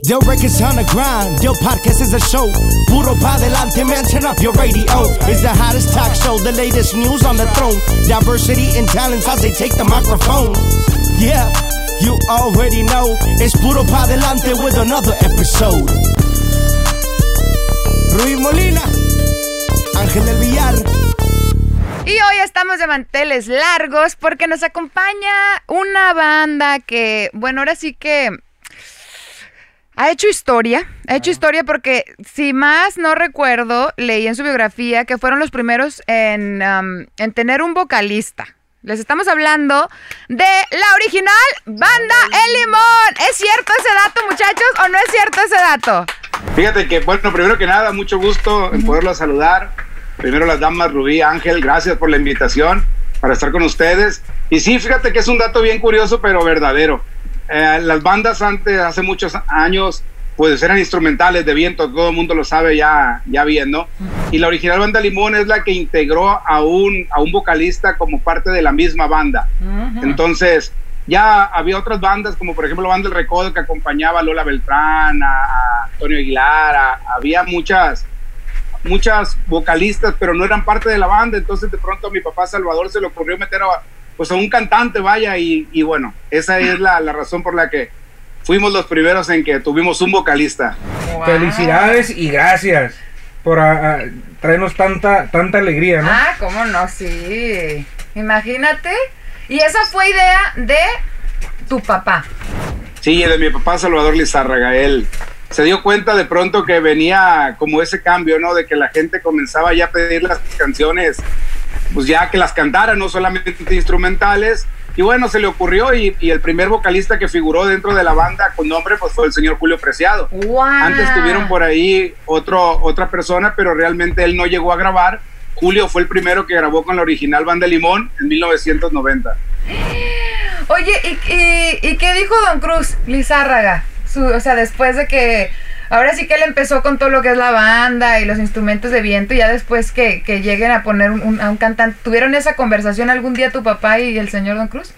Del records on the grind, Del podcast is a show. Puro pa delante, man, turn up your radio. It's the hottest talk show, the latest news on the throne. Diversity and talents as they take the microphone. Yeah, you already know. It's Puro pa delante with another episode. Ruiz Molina, Ángel del Villar. Y hoy estamos de manteles largos porque nos acompaña una banda que, bueno, ahora sí que ha hecho historia, ha hecho historia porque, si más no recuerdo, leí en su biografía que fueron los primeros en, um, en tener un vocalista. Les estamos hablando de la original banda El Limón. ¿Es cierto ese dato, muchachos, o no es cierto ese dato? Fíjate que, bueno, primero que nada, mucho gusto en poderlo saludar. Primero las damas Rubí, Ángel, gracias por la invitación para estar con ustedes. Y sí, fíjate que es un dato bien curioso, pero verdadero. Eh, las bandas antes, hace muchos años, pues eran instrumentales de viento, todo el mundo lo sabe ya, ya bien, ¿no? Y la original banda Limón es la que integró a un, a un vocalista como parte de la misma banda. Entonces, ya había otras bandas, como por ejemplo la banda El Recodo, que acompañaba a Lola Beltrán, a, Antonio Aguilar, había muchas, muchas vocalistas, pero no eran parte de la banda, entonces de pronto a mi papá Salvador se le ocurrió meter a pues a un cantante, vaya, y, y bueno, esa es la, la, razón por la que fuimos los primeros en que tuvimos un vocalista. Wow. Felicidades y gracias por a, a, traernos tanta, tanta alegría, ¿no? Ah, cómo no, sí. Imagínate. Y esa fue idea de tu papá. Sí, de mi papá Salvador Lizárraga, él se dio cuenta de pronto que venía como ese cambio, ¿no? De que la gente comenzaba ya a pedir las canciones pues ya que las cantara, no solamente instrumentales. Y bueno, se le ocurrió y, y, el primer vocalista que figuró dentro de la banda con nombre pues fue el señor Julio Preciado. Wow. Antes tuvieron por ahí otro, otra persona, pero realmente él no llegó a grabar. Julio fue el primero que grabó con la original Banda Limón en 1990. Oye, ¿y, y, y qué dijo Don Cruz Lizárraga? Su, o sea, después de que ahora sí que él empezó con todo lo que es la banda y los instrumentos de viento y ya después que, que lleguen a poner un, un, a un cantante, ¿tuvieron esa conversación algún día tu papá y el señor Don Cruz?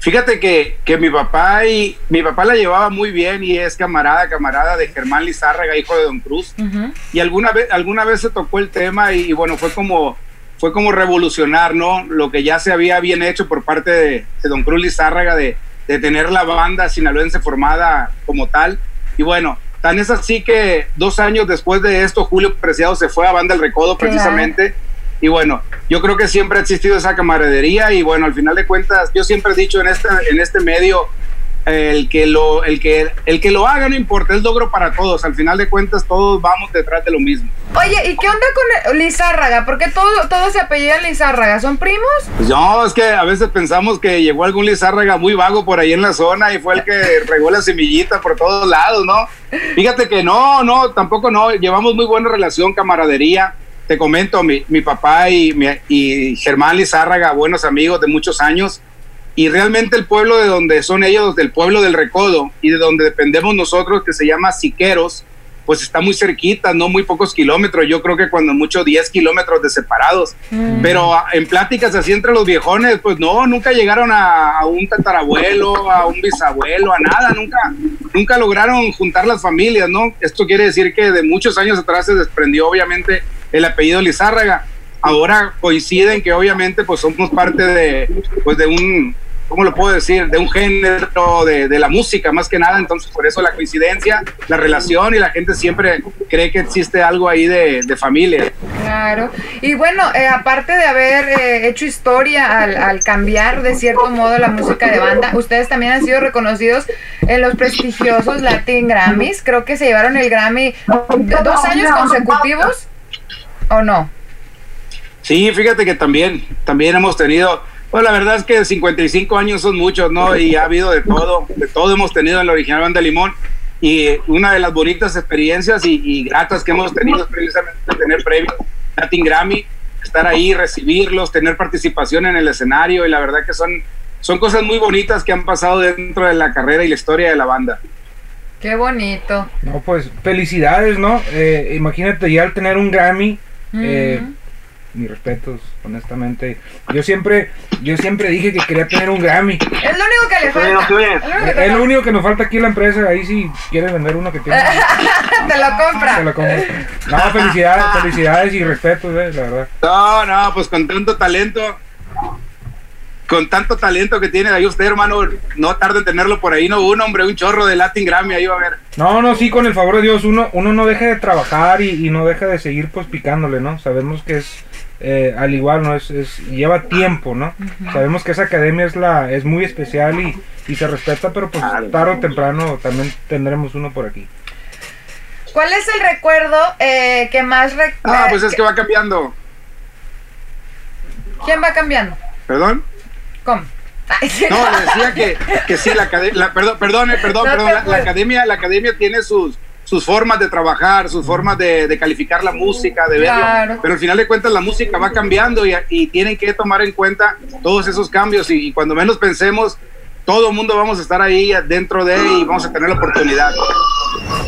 Fíjate que, que mi papá y mi papá la llevaba muy bien y es camarada, camarada de Germán Lizárraga, hijo de Don Cruz. Uh -huh. Y alguna vez, alguna vez se tocó el tema y, y, bueno, fue como, fue como revolucionar, ¿no? Lo que ya se había bien hecho por parte de, de Don Cruz Lizárraga de, de tener la banda sinaloense formada como tal. Y bueno, Tan es así que dos años después de esto, Julio Preciado se fue a Banda El Recodo precisamente. Claro. Y bueno, yo creo que siempre ha existido esa camaradería y bueno, al final de cuentas, yo siempre he dicho en este, en este medio, el que, lo, el, que, el que lo haga no importa, es logro para todos. Al final de cuentas, todos vamos detrás de lo mismo. Oye, ¿y qué onda con Lizárraga? ¿Por qué todos todo se apellidan Lizárraga? ¿Son primos? Pues no, es que a veces pensamos que llegó algún Lizárraga muy vago por ahí en la zona y fue el que regó la semillita por todos lados, ¿no? Fíjate que no, no, tampoco no. Llevamos muy buena relación, camaradería. Te comento, mi, mi papá y, mi, y Germán Lizárraga, buenos amigos de muchos años y realmente el pueblo de donde son ellos, del pueblo del Recodo y de donde dependemos nosotros, que se llama Siqueros, pues está muy cerquita, no muy pocos kilómetros, yo creo que cuando mucho 10 kilómetros de separados, mm. pero en pláticas así entre los viejones, pues no, nunca llegaron a, a, un tatarabuelo, a un bisabuelo, a nada, nunca, nunca lograron juntar las familias, ¿no? Esto quiere decir que de muchos años atrás se desprendió obviamente el apellido Lizárraga, ahora coinciden que obviamente pues somos parte de, pues de un, ¿cómo lo puedo decir? De un género de, de, la música, más que nada. Entonces, por eso la coincidencia, la relación y la gente siempre cree que existe algo ahí de, de familia. Claro. Y bueno, eh, aparte de haber eh, hecho historia al, al, cambiar de cierto modo la música de banda, ustedes también han sido reconocidos en los prestigiosos Latin Grammys. Creo que se llevaron el Grammy dos años consecutivos, ¿o no? Sí, fíjate que también, también hemos tenido pues la verdad es que 55 años son muchos, ¿no? Y ha habido de todo, de todo hemos tenido en la original Banda Limón. Y una de las bonitas experiencias y, y gratas que hemos tenido es precisamente tener premios Latin Grammy, estar ahí, recibirlos, tener participación en el escenario y la verdad que son, son cosas muy bonitas que han pasado dentro de la carrera y la historia de la banda. Qué bonito. No, pues felicidades, ¿no? Eh, imagínate ya al tener un Grammy, mm. eh, mis respetos, honestamente. Yo siempre, yo siempre dije que quería tener un Grammy. Es lo único que le falta. Es lo único que Es lo te- único que nos falta aquí en la empresa. Ahí si quieres vender uno que tiene. Te lo compra. te lo. No, felicidades, felicidades y respetos, eh, la verdad. No, no, pues con tanto talento, con tanto talento que tiene ahí usted, hermano, no tarde en tenerlo por ahí, no un hombre, un chorro de Latin Grammy ahí va a ver. No, no, sí, con el favor de Dios, uno, uno no deja de trabajar y, y no deja de seguir pues picándole, ¿no? Sabemos que es, eh, al igual, ¿no? Es, es- lleva tiempo, ¿no? Sabemos que esa academia es la es muy especial y, y se respeta, pero pues Claro. tarde o temprano también tendremos uno por aquí. ¿Cuál es el recuerdo eh, que más... rec- Ah, eh, pues es que va cambiando. ¿Quién va cambiando? ¿Perdón? ¿Cómo? Ay, sí. No, le decía que, que sí, la academia, perdón, perdón, perdón, No perdón, la, la academia, la academia tiene sus, sus formas de trabajar, sus formas de, de calificar la música, de verlo, pero al final de cuentas la música va cambiando y, y tienen que tomar en cuenta todos esos cambios y, y cuando menos pensemos, todo el mundo vamos a estar ahí dentro de y vamos a tener la oportunidad.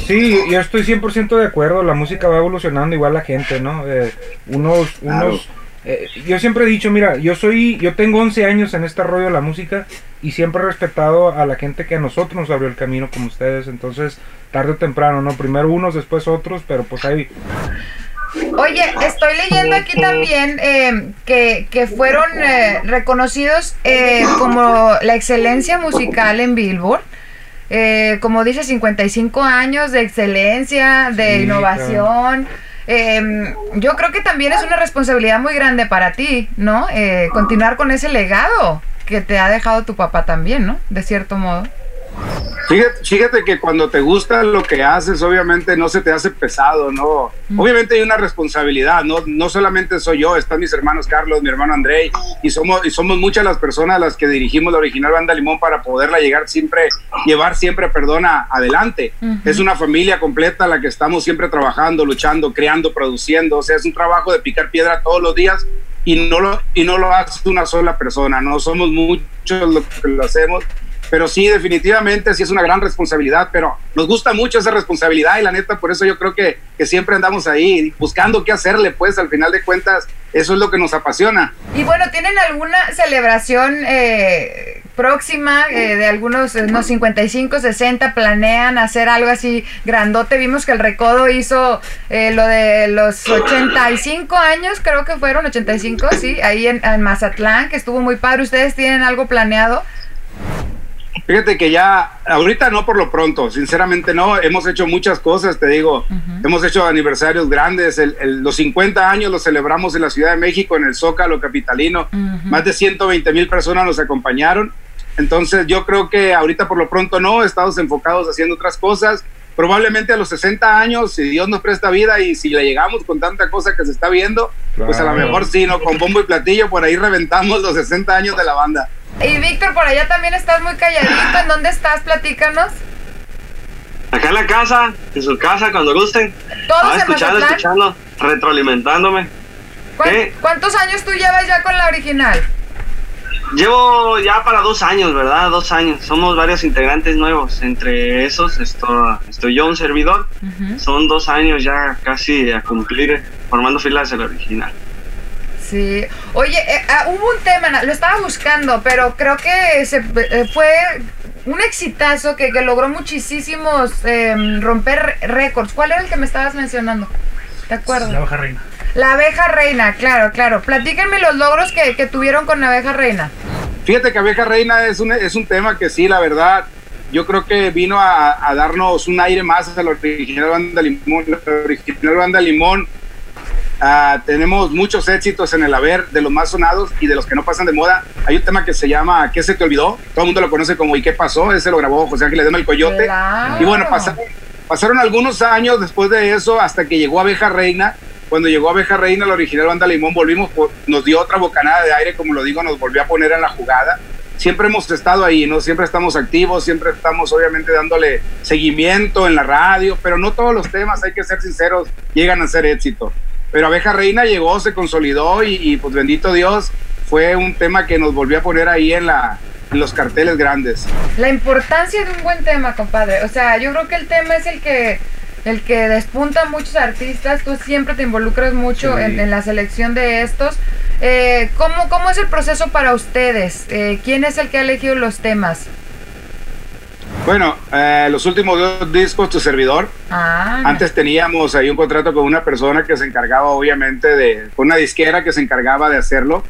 Sí, yo estoy 100% de acuerdo, la música va evolucionando igual la gente, ¿no? Eh, unos, unos, eh, yo siempre he dicho, mira, yo soy, yo tengo 11 años en este rollo de la música y siempre he respetado a la gente que a nosotros nos abrió el camino como ustedes, entonces tarde o temprano, ¿no? Primero unos, después otros, pero pues ahí, Oye, estoy leyendo aquí también eh, que, que fueron eh, reconocidos eh, como la excelencia musical en Billboard. Eh, como dice, 55 años de excelencia, de Sí, innovación. Eh, yo creo que también es una responsabilidad muy grande para ti, ¿no? Eh, continuar con ese legado que te ha dejado tu papá también, ¿no? De cierto modo. Fíjate, fíjate que cuando te gusta lo que haces, obviamente no se te hace pesado, ¿no? Obviamente hay una responsabilidad, ¿no? No solamente soy yo, están mis hermanos Carlos, mi hermano Andrei, y somos, y somos muchas las personas las que dirigimos la original Banda Limón para poderla llegar siempre, llevar siempre, perdona, adelante. Ujú. Es una familia completa la que estamos siempre trabajando, luchando, creando, produciendo, o sea, es un trabajo de picar piedra todos los días y no lo, y no lo hace una sola persona, no somos muchos los que lo hacemos pero sí, definitivamente sí es una gran responsabilidad, pero nos gusta mucho esa responsabilidad y la neta, por eso yo creo que, que siempre andamos ahí buscando qué hacerle, pues al final de cuentas, eso es lo que nos apasiona. Y bueno, ¿tienen alguna celebración eh, próxima eh, de algunos, unos 55, 60? ¿Planean hacer algo así grandote? Vimos que el Recodo hizo eh, lo de los 85 años, creo que fueron 85, sí, ahí en, en Mazatlán, que estuvo muy padre. ¿Ustedes tienen algo planeado? Fíjate que ya, ahorita no por lo pronto, sinceramente no, hemos hecho muchas cosas, te digo, hemos hecho aniversarios grandes, el- el- los 50 años los celebramos en la Ciudad de México, en el Zócalo Capitalino, más de 120 mil personas nos acompañaron, entonces yo creo que ahorita por lo pronto no, estamos enfocados haciendo otras cosas, probablemente a los 60 años, si Dios nos presta vida y si le llegamos con tanta cosa que se está viendo, pues a lo Claro. mejor sí, ¿no? Con bombo y platillo, por ahí reventamos los 60 años de la banda. Y Víctor, por allá también estás muy calladito. ¿En dónde estás? Platícanos. Acá en la casa, en su casa, cuando gusten. Todos Ah, escuchando, Mazatlán. escuchando, retroalimentándome. ¿Cuán- ¿Qué? ¿Cuántos años tú llevas ya con la original? Llevo ya para dos años, ¿verdad? Dos años. Somos varios integrantes nuevos. Entre esos estoy, estoy yo, un servidor. Son dos años ya casi a cumplir formando filas del original. Sí. Oye, eh, ah, hubo un tema, lo estaba buscando, pero creo que se, eh, fue un exitazo que, que logró muchísimos eh, romper récords. ¿Cuál era el que me estabas mencionando? ¿Te acuerdas? La baja reina. La abeja reina, claro, claro. Platíquenme los logros que, que tuvieron con la abeja reina. Fíjate que Abeja Reina es un, es un tema que sí, la verdad, yo creo que vino a, a darnos un aire más a la original Banda Limón. La original Banda Limón, ah, tenemos muchos éxitos en el haber, de los más sonados y de los que no pasan de moda. Hay un tema que se llama ¿Qué se te olvidó? Todo el mundo lo conoce como ¿Y qué pasó? Ese lo grabó José Ángeles Dema el Coyote. Claro. Y bueno, pasaron, pasaron algunos años después de eso hasta que llegó Abeja Reina. Cuando llegó Abeja Reina, la original banda Limón, volvimos, por- nos dio otra bocanada de aire, como lo digo, nos volvió a poner en la jugada. Siempre hemos estado ahí, ¿no? Siempre estamos activos, siempre estamos obviamente dándole seguimiento en la radio, pero no todos los temas, hay que ser sinceros, llegan a ser éxito. Pero Abeja Reina llegó, se consolidó y, y, pues bendito Dios, fue un tema que nos volvió a poner ahí en, la, los carteles grandes. La importancia de un buen tema, compadre. O sea, yo creo que el tema es el que el que despunta a muchos artistas, tú siempre te involucras mucho Sí. en, en la selección de estos. Eh, ¿cómo, ¿Cómo es el proceso para ustedes? Eh, ¿Quién es el que ha elegido los temas? Bueno, eh, los últimos dos discos, tu servidor. Ah, Antes teníamos ahí un contrato con una persona que se encargaba, obviamente, de una disquera que se encargaba de hacerlo.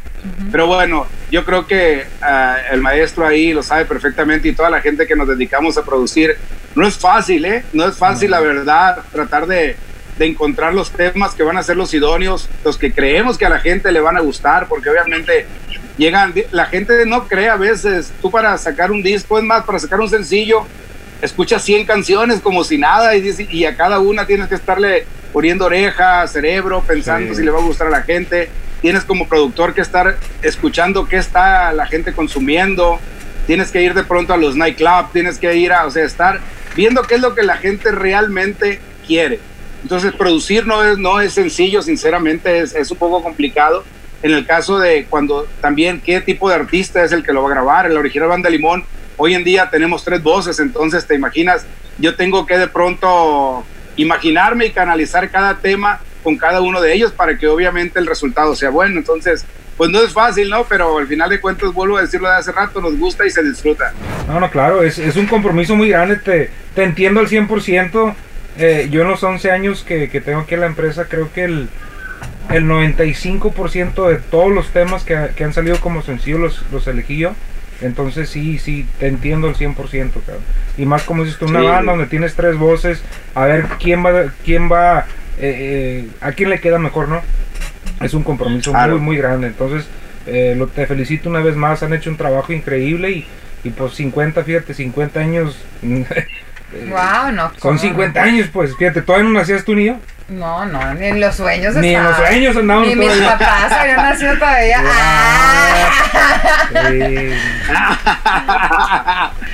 Pero bueno, yo creo que ah, el maestro ahí lo sabe perfectamente y toda la gente que nos dedicamos a producir. No es fácil, ¿eh? No es fácil, la verdad, tratar de, de encontrar los temas que van a ser los idóneos, los que creemos que a la gente le van a gustar, porque obviamente llegan, la gente no cree a veces, tú para sacar un disco, es más, para sacar un sencillo, escuchas 100 canciones como si nada y, dice- y a cada una tienes que estarle poniendo oreja, cerebro, pensando Sí. si le va a gustar a la gente. Tienes como productor que estar escuchando qué está la gente consumiendo. Tienes que ir de pronto a los nightclubs, tienes que ir a, o sea, estar viendo qué es lo que la gente realmente quiere. Entonces, producir no es, no es sencillo, sinceramente, es, es un poco complicado. En el caso de cuando también qué tipo de artista es el que lo va a grabar. En la original Banda Limón, hoy en día tenemos tres voces, entonces te imaginas, yo tengo que de pronto imaginarme y canalizar cada tema con cada uno de ellos para que obviamente el resultado sea bueno. Entonces, pues no es fácil, ¿no? Pero al final de cuentas, vuelvo a decirlo de hace rato, nos gusta y se disfruta. No, no, claro, es, es un compromiso muy grande, te, te entiendo al 100%. Eh, yo en los 11 años que, que tengo aquí en la empresa, creo que el, el 95% de todos los temas que, que han salido como sencillos los, los elegí yo. Entonces sí, sí, te entiendo al 100%, cabrón. Y más como dices tú, una Sí. banda donde tienes tres voces, a ver quién va, quién va, eh, eh, a quién le queda mejor, ¿no? Es un compromiso Claro. muy, muy grande. Entonces, eh, lo, te felicito una vez más, han hecho un trabajo increíble y, y pues 50, fíjate, 50 años. wow, no. Son ¿cómo? 50 años, pues, fíjate, todavía no nacías tú ni yo. No, no, ni en los sueños Ni en los estaba. sueños andamos Ni mis papás habían nacido todavía. Ah. Sí.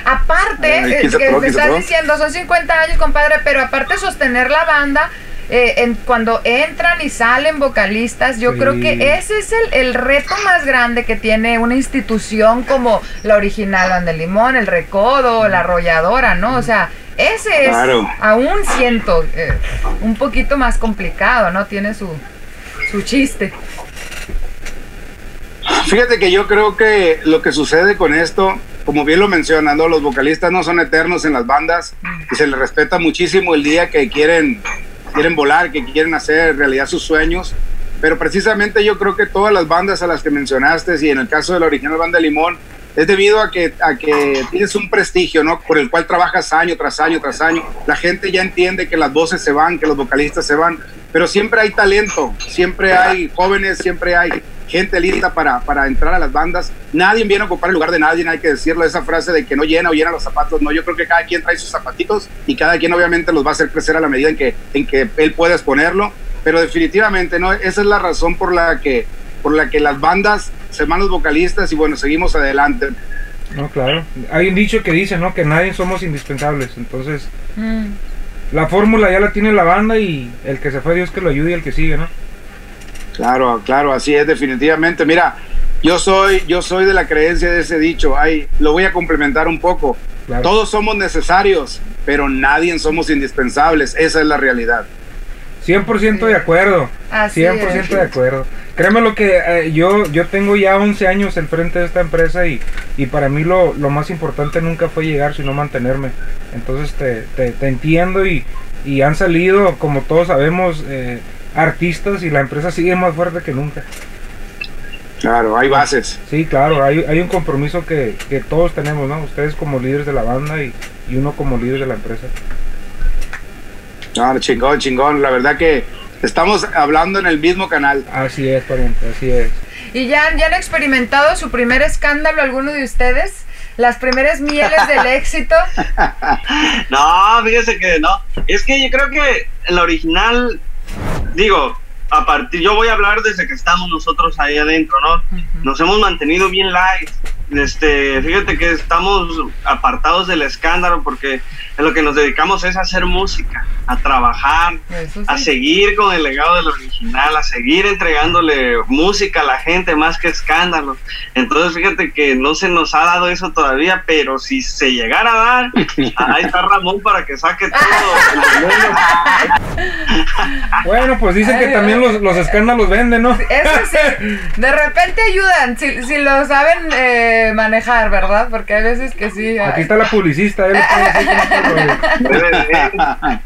Aparte, Ay, eh, que me quise estás diciendo, son 50 años, compadre, pero aparte sostener la banda, eh, en, cuando entran y salen vocalistas, yo Sí. creo que ese es el, el reto más grande que tiene una institución como la original Banda de Limón, el Recodo, la Arrolladora, ¿no? O sea, ese es, Claro. aún siento, eh, un poquito más complicado, ¿no? Tiene su, su chiste. Fíjate que yo creo que lo que sucede con esto, como bien lo mencionan, ¿no? los vocalistas no son eternos en las bandas y se les respeta muchísimo el día que quieren, quieren volar, que quieren hacer realidad sus sueños. Pero precisamente yo creo que todas las bandas a las que mencionaste, y en el caso de la original banda Limón, es debido a que, tienes un prestigio, ¿no? Por el cual trabajas año tras año tras año. La gente ya entiende que las voces se van, que los vocalistas se van, pero siempre hay talento, siempre hay jóvenes, siempre hay gente lista para, para entrar a las bandas. Nadie viene a ocupar el lugar de nadie, hay que decirlo. Esa frase de que no llena o llena los zapatos, no. Yo creo que cada quien trae sus zapatitos y cada quien obviamente los va a hacer crecer a la medida en que, en que él pueda exponerlo. Pero definitivamente, ¿no? Esa es la razón por la que, por la que las bandas se van los vocalistas y bueno, seguimos adelante. No, claro. Hay un dicho que dice, ¿no? Que nadie somos indispensables. Entonces, Mm. la fórmula ya la tiene la banda y el que se fue, Dios que lo ayude y el que sigue, ¿no? Claro, claro, así es definitivamente. Mira, yo soy, yo soy de la creencia de ese dicho. Ay, lo voy a complementar un poco. Claro. Todos somos necesarios, pero nadie somos indispensables. Esa es la realidad. 100% de acuerdo. Así 100% es. de acuerdo. Créeme lo que eh, yo, yo tengo ya 11 años al frente de esta empresa y, y para mí lo, lo más importante nunca fue llegar, sino mantenerme. Entonces te, te, te entiendo y, y han salido, como todos sabemos, eh, artistas y la empresa sigue más fuerte que nunca. Claro, hay bases. Sí, claro, hay, hay un compromiso que, que todos tenemos, ¿no? Ustedes como líderes de la banda y, y uno como líder de la empresa. No, chingón, chingón. La verdad que estamos hablando en el mismo canal. Así es, pariente, así es. ¿Y ya, ya han experimentado su primer escándalo alguno de ustedes? ¿Las primeras mieles del éxito? No, fíjese que no. Es que yo creo que el original, digo, a partir, yo voy a hablar desde que estamos nosotros ahí adentro, ¿no? Nos hemos mantenido bien light. Este, fíjate que estamos apartados del escándalo porque en lo que nos dedicamos es a hacer música, a trabajar, sí. a seguir con el legado del original, a seguir entregándole música a la gente más que escándalo. Entonces, fíjate que no se nos ha dado eso todavía, pero si se llegara a dar, ahí está Ramón para que saque todo. Bueno, pues dicen que también los, los escándalos venden, ¿no? Eso sí, de repente ayudan, si, si lo saben eh, manejar, ¿verdad? Porque hay veces que sí. Aquí ay. está la publicista, él rollo.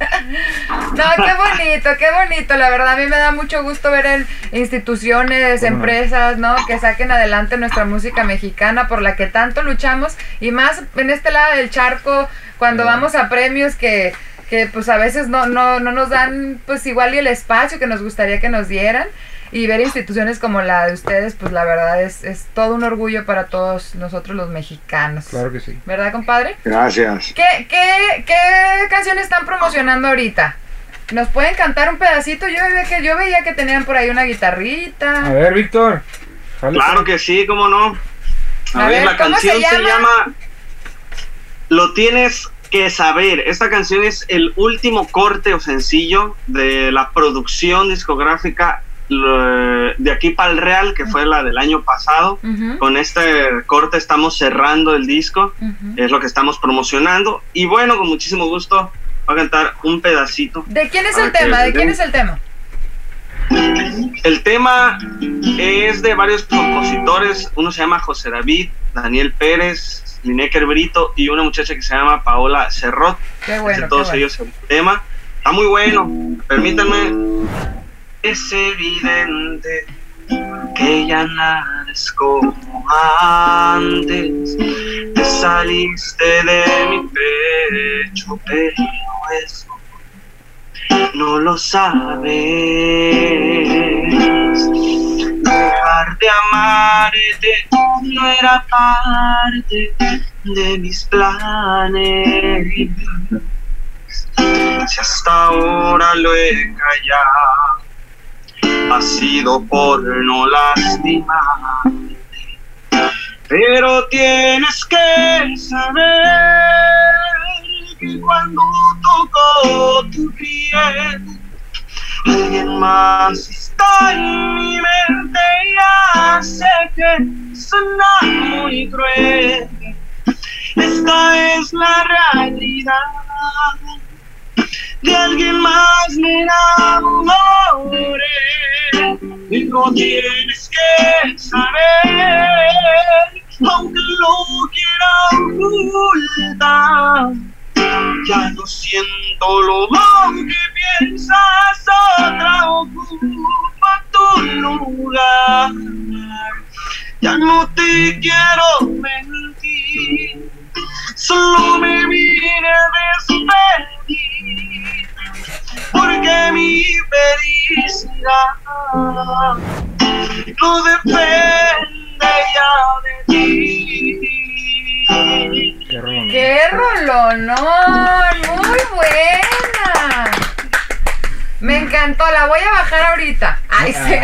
No, qué bonito, qué bonito. La verdad, a mí me da mucho gusto ver en instituciones, Bueno. empresas, ¿no? Que saquen adelante nuestra música mexicana por la que tanto luchamos. Y más en este lado del charco, cuando vamos a premios que, que pues a veces no, no, no nos dan pues igual y el espacio que nos gustaría que nos dieran. Y ver instituciones como la de ustedes, pues la verdad es, es todo un orgullo para todos nosotros los mexicanos. Claro que sí. ¿Verdad, compadre? Gracias. ¿Qué, qué, qué canción están promocionando ahorita? ¿Nos pueden cantar un pedacito? Yo veía que, yo veía que tenían por ahí una A guitarrita. ver, Víctor. Claro que sí, cómo no. A, A ver, ver, la ¿cómo se canción se llama? llama? Lo tienes que saber. Esta canción es el último corte o sencillo de la producción discográfica de aquí para el Real, que fue la del año pasado. Con este corte estamos cerrando el disco, es lo que estamos promocionando. Y bueno, con muchísimo gusto voy a cantar un pedacito. ¿De quién es el tema? ¿De quién es el tema? El tema es de varios compositores. Uno se llama José David, Daniel Pérez, Lineker Brito y una muchacha que se llama Paola Cerrot. Qué bueno, qué todos bueno. ellos el tema. Está muy bueno. Permítanme. Es evidente que ya nada es como antes. Te saliste de mi pecho, pero eso no lo sabes. De amarte no era parte de mis planes. Si hasta ahora lo he callado, ha sido por no lastimarte. Pero tienes que saber que cuando toco tu piel, alguien más en mi mente y sé que suena muy cruel. Esta es la realidad. De alguien más me enamoré. Y lo tienes que saber, aunque lo quiera ocultar. Ya no siento lo que piensas, otra ocupa tu lugar. Ya no te quiero mentir, solo me vine a despedir, porque mi felicidad no depende ya de ti. Qué rolón. ¡Qué rolonón! ¡Muy buena! Me encantó, la voy a bajar ahorita. Ay, sí.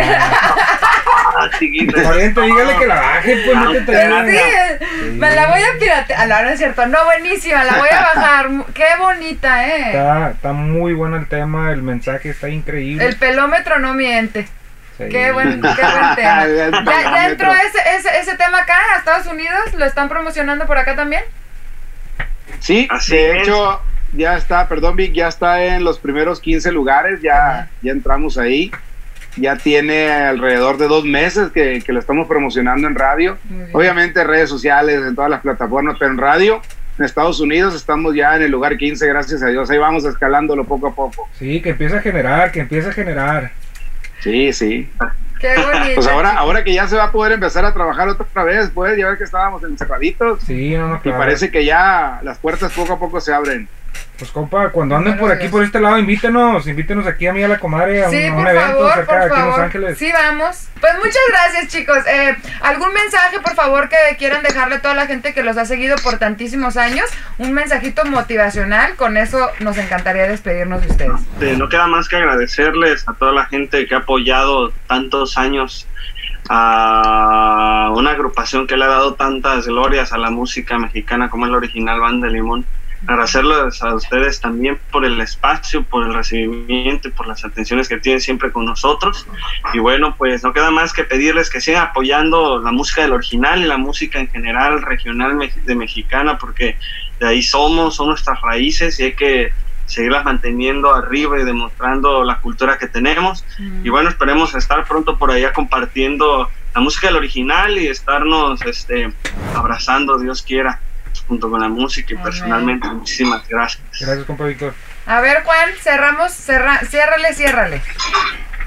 Ah, chiquita. Corriente, dígale que la baje, pues no te traigas. sí, me la voy a piratear. No, no es cierto. No, buenísima, la voy a bajar. Qué bonita, ¿eh? Está, está muy bueno el tema, el mensaje está increíble. El pelómetro no miente. Sí. Qué buen, qué buen tema. ¿Ya, ya entró ese, ese, ese tema acá a Estados Unidos? ¿Lo están promocionando por acá también? Sí, Así de es. hecho, ya está, perdón Vic, ya está en los primeros 15 lugares, ya, ya entramos ahí. Ya tiene alrededor de dos meses que, que lo estamos promocionando en radio. Obviamente redes sociales, en todas las plataformas, pero en radio, en Estados Unidos estamos ya en el lugar 15, gracias a Dios. Ahí vamos escalándolo poco a poco. Sí, que empieza a generar, que empieza a generar. Sí, sí. Qué bonito. Pues ahora, ahora que ya se va a poder empezar a trabajar otra vez, pues ya ves que estábamos encerraditos Sí, no, no, y claro. parece que ya las puertas poco a poco se abren. Pues compa, cuando anden por aquí, por este lado, invítenos, invítenos aquí a mí a la comadre a un, Sí, a un por evento favor, cerca por en Los favor. Ángeles. Sí, vamos. Pues muchas gracias, chicos. Eh, ¿Algún mensaje, por favor, que quieran dejarle a toda la gente que los ha seguido por tantísimos años? Un mensajito motivacional. Con eso nos encantaría despedirnos de ustedes. Eh, no queda más que agradecerles a toda la gente que ha apoyado tantos años a una agrupación que le ha dado tantas glorias a la música mexicana como es la original Banda de Limón. Agradecerles a ustedes también por el espacio, por el recibimiento y por las atenciones que tienen siempre con nosotros. Y bueno, pues no queda más que pedirles que sigan apoyando la música del original y la música en general regional de mexicana, porque de ahí somos, son nuestras raíces y hay que seguirlas manteniendo arriba y demostrando la cultura que tenemos. Y bueno, esperemos estar pronto por allá compartiendo la música del original y estarnos este, abrazando, Dios quiera, junto con la música y Amén. personalmente muchísimas gracias. Gracias, compa Víctor. A ver, Juan, cerramos, cerra, ciérrale, ciérrale.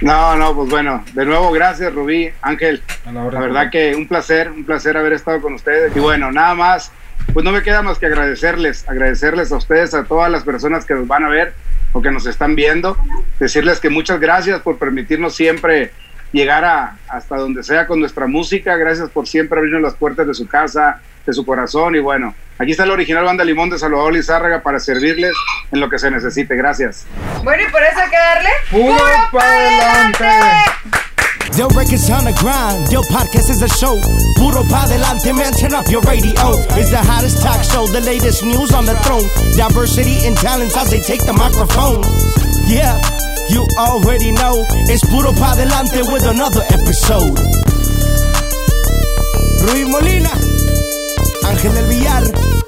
No, no, pues bueno, de nuevo gracias Rubí, Ángel. A la hora La verdad que un placer, un placer haber estado con ustedes. Y bueno, nada más, pues no me queda más que agradecerles, agradecerles a ustedes, a todas las personas que nos van a ver o que nos están viendo, decirles que muchas gracias por permitirnos siempre llegar a, hasta donde sea con nuestra música, gracias por siempre abrirnos las puertas de su casa, de su corazón y bueno, aquí está la original banda Limón de Salvador Lizárraga para servirles en lo que se necesite, gracias. Bueno, y por eso hay que darle. ¡Puro pa' pa' adelante! Yo records on the grind, yo podcast is a show. Puro pa adelante, man, turn up your radio. It's the hottest talk show, the latest news on the throne. Diversity and talents as they take the microphone. Yeah, you already know. It's Puro pa adelante with another episode. Ruiz Molina, Ángel del Villar.